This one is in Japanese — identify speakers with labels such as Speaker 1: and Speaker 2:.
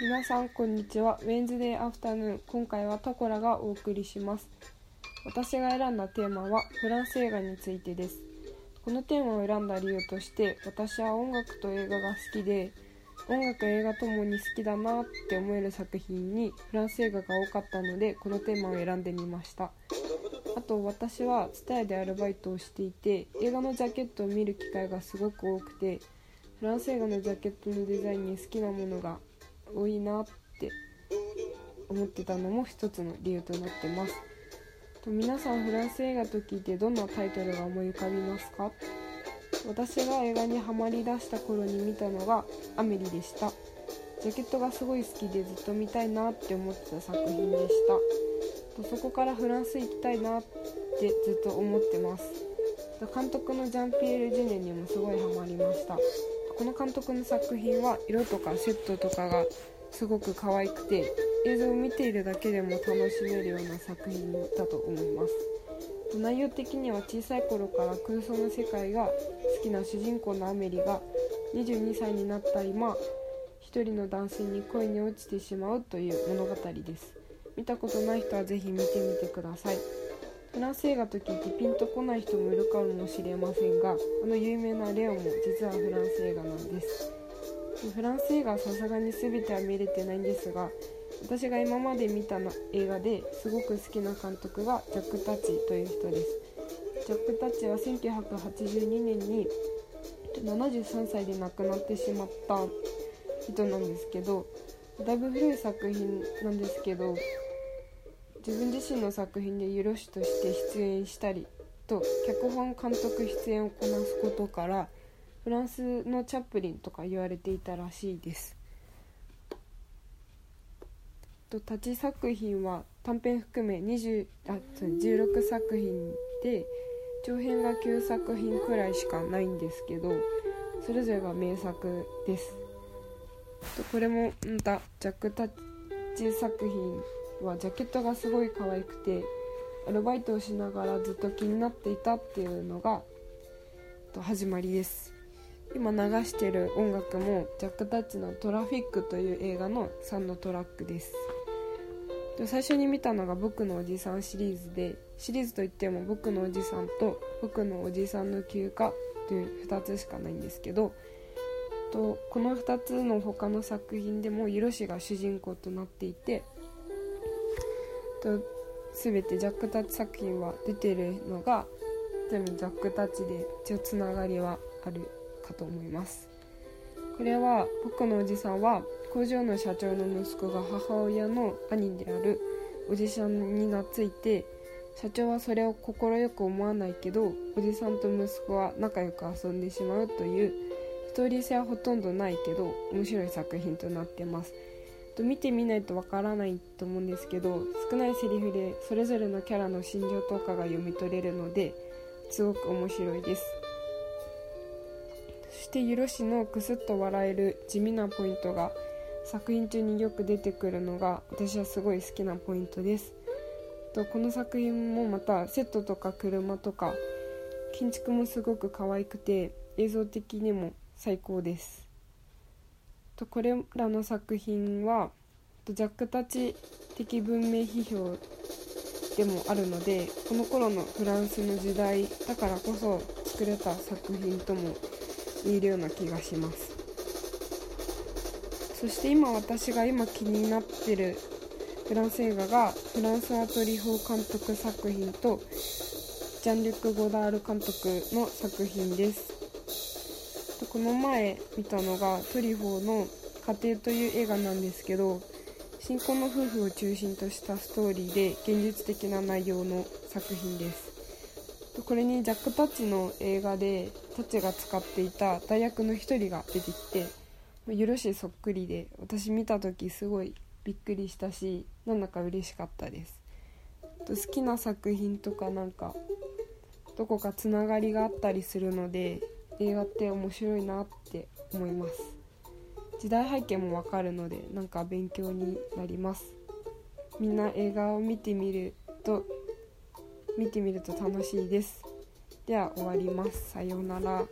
Speaker 1: 皆さんこんにちは。ウェンズデーアフタヌーン今回はタコラがお送りします。私が選んだテーマはフランス映画についてです。このテーマを選んだ理由として私は音楽と映画が好きで音楽映画ともに好きだなって思える作品にフランス映画が多かったのでこのテーマを選んでみました。あと私は TSUTAYA でアルバイトをしていて映画のジャケットを見る機会がすごく多くてフランス映画のジャケットのデザインに好きなものが多いなって思ってたのも一つの理由となってます。と皆さんフランス映画と聞いてどんなタイトルが思い浮かびますか？私が映画にハマりだした頃に見たのが「アメリ」でした。ジャケットがすごい好きでずっと見たいなって思ってた作品でした。とそこからフランス行きたいなってずっと思ってます。監督のジャンピエール・ジュネにもすごいハマりました。この監督の作品は色とかセットとかがすごく可愛くて映像を見ているだけでも楽しめるような作品だと思います。内容的には小さい頃から空想の世界が好きな主人公のアメリが22歳になった今一人の男性に恋に落ちてしまうという物語です。見たことない人はぜひ見てみてください。フランス映画と聞いてピンとこない人もいるかもしれませんがあの有名なレオンも実はフランス映画なんです。フランス映画はさすがに全ては見れてないんですが私が今まで見たの映画ですごく好きな監督がジャック・タッチという人です。ジャック・タッチは1982年に73歳で亡くなってしまった人なんですけどだいぶ古い作品なんですけど自分自身の作品でユロシとして出演したりと脚本監督出演をこなすことからフランスのチャップリンとか言われていたらしいです。と立ち作品は短編含め20あ16作品で長編が9作品くらいしかないんですけどそれぞれが名作です。とこれもまたジャック・タッチ作品はジャケットがすごい可愛くてアルバイトをしながらずっと気になっていたっていうのが始まりです。今流してる音楽もジャック・タッチの「トラフィック」という映画の3のトラックです。最初に見たのが「僕のおじさん」シリーズでシリーズといっても「僕のおじさん」と「僕のおじさんの休暇」という2つしかないんですけどとこの2つの他の作品でもユロシが主人公となっていてと全てジャック・タッチ作品は出てるのが全部ジャック・タッチで一応つながりはあるかと思います。これは僕のおじさんは工場の社長の息子が母親の兄であるおじさんに懐いて社長はそれを快く思わないけどおじさんと息子は仲良く遊んでしまうというストーリー性はほとんどないけど面白い作品となってます。と見てみないとわからないと思うんですけど少ないセリフでそれぞれのキャラの心情とかが読み取れるのですごく面白いです。そしてユロシのクスッと笑える地味なポイントが作品中によく出てくるのが私はすごい好きなポイントです。とこの作品もまたセットとか車とか建築もすごく可愛くて映像的にも最高です。とこれらの作品はジャックたち的文明批評でもあるのでこの頃のフランスの時代だからこそ作れた作品とも言えるような気がします。そして今私が今気になってるフランス映画がフランス・アトリホー監督作品とジャン・リュック・ゴダール監督の作品です。この前見たのがトリフォーの「家庭」という映画なんですけど新婚の夫婦を中心としたストーリーで現実的な内容の作品です。これにジャック・タッチの映画でタッチが使っていた大役の一人が出てきて許しいそっくりで私見た時すごいびっくりしたしなんだか嬉しかったです。好きな作品とかなんかどこかつながりがあったりするので映画って面白いなって思います。時代背景もわかるのでなんか勉強になります。みんな映画を見てみると見てみると楽しいです。では終わります。さようなら。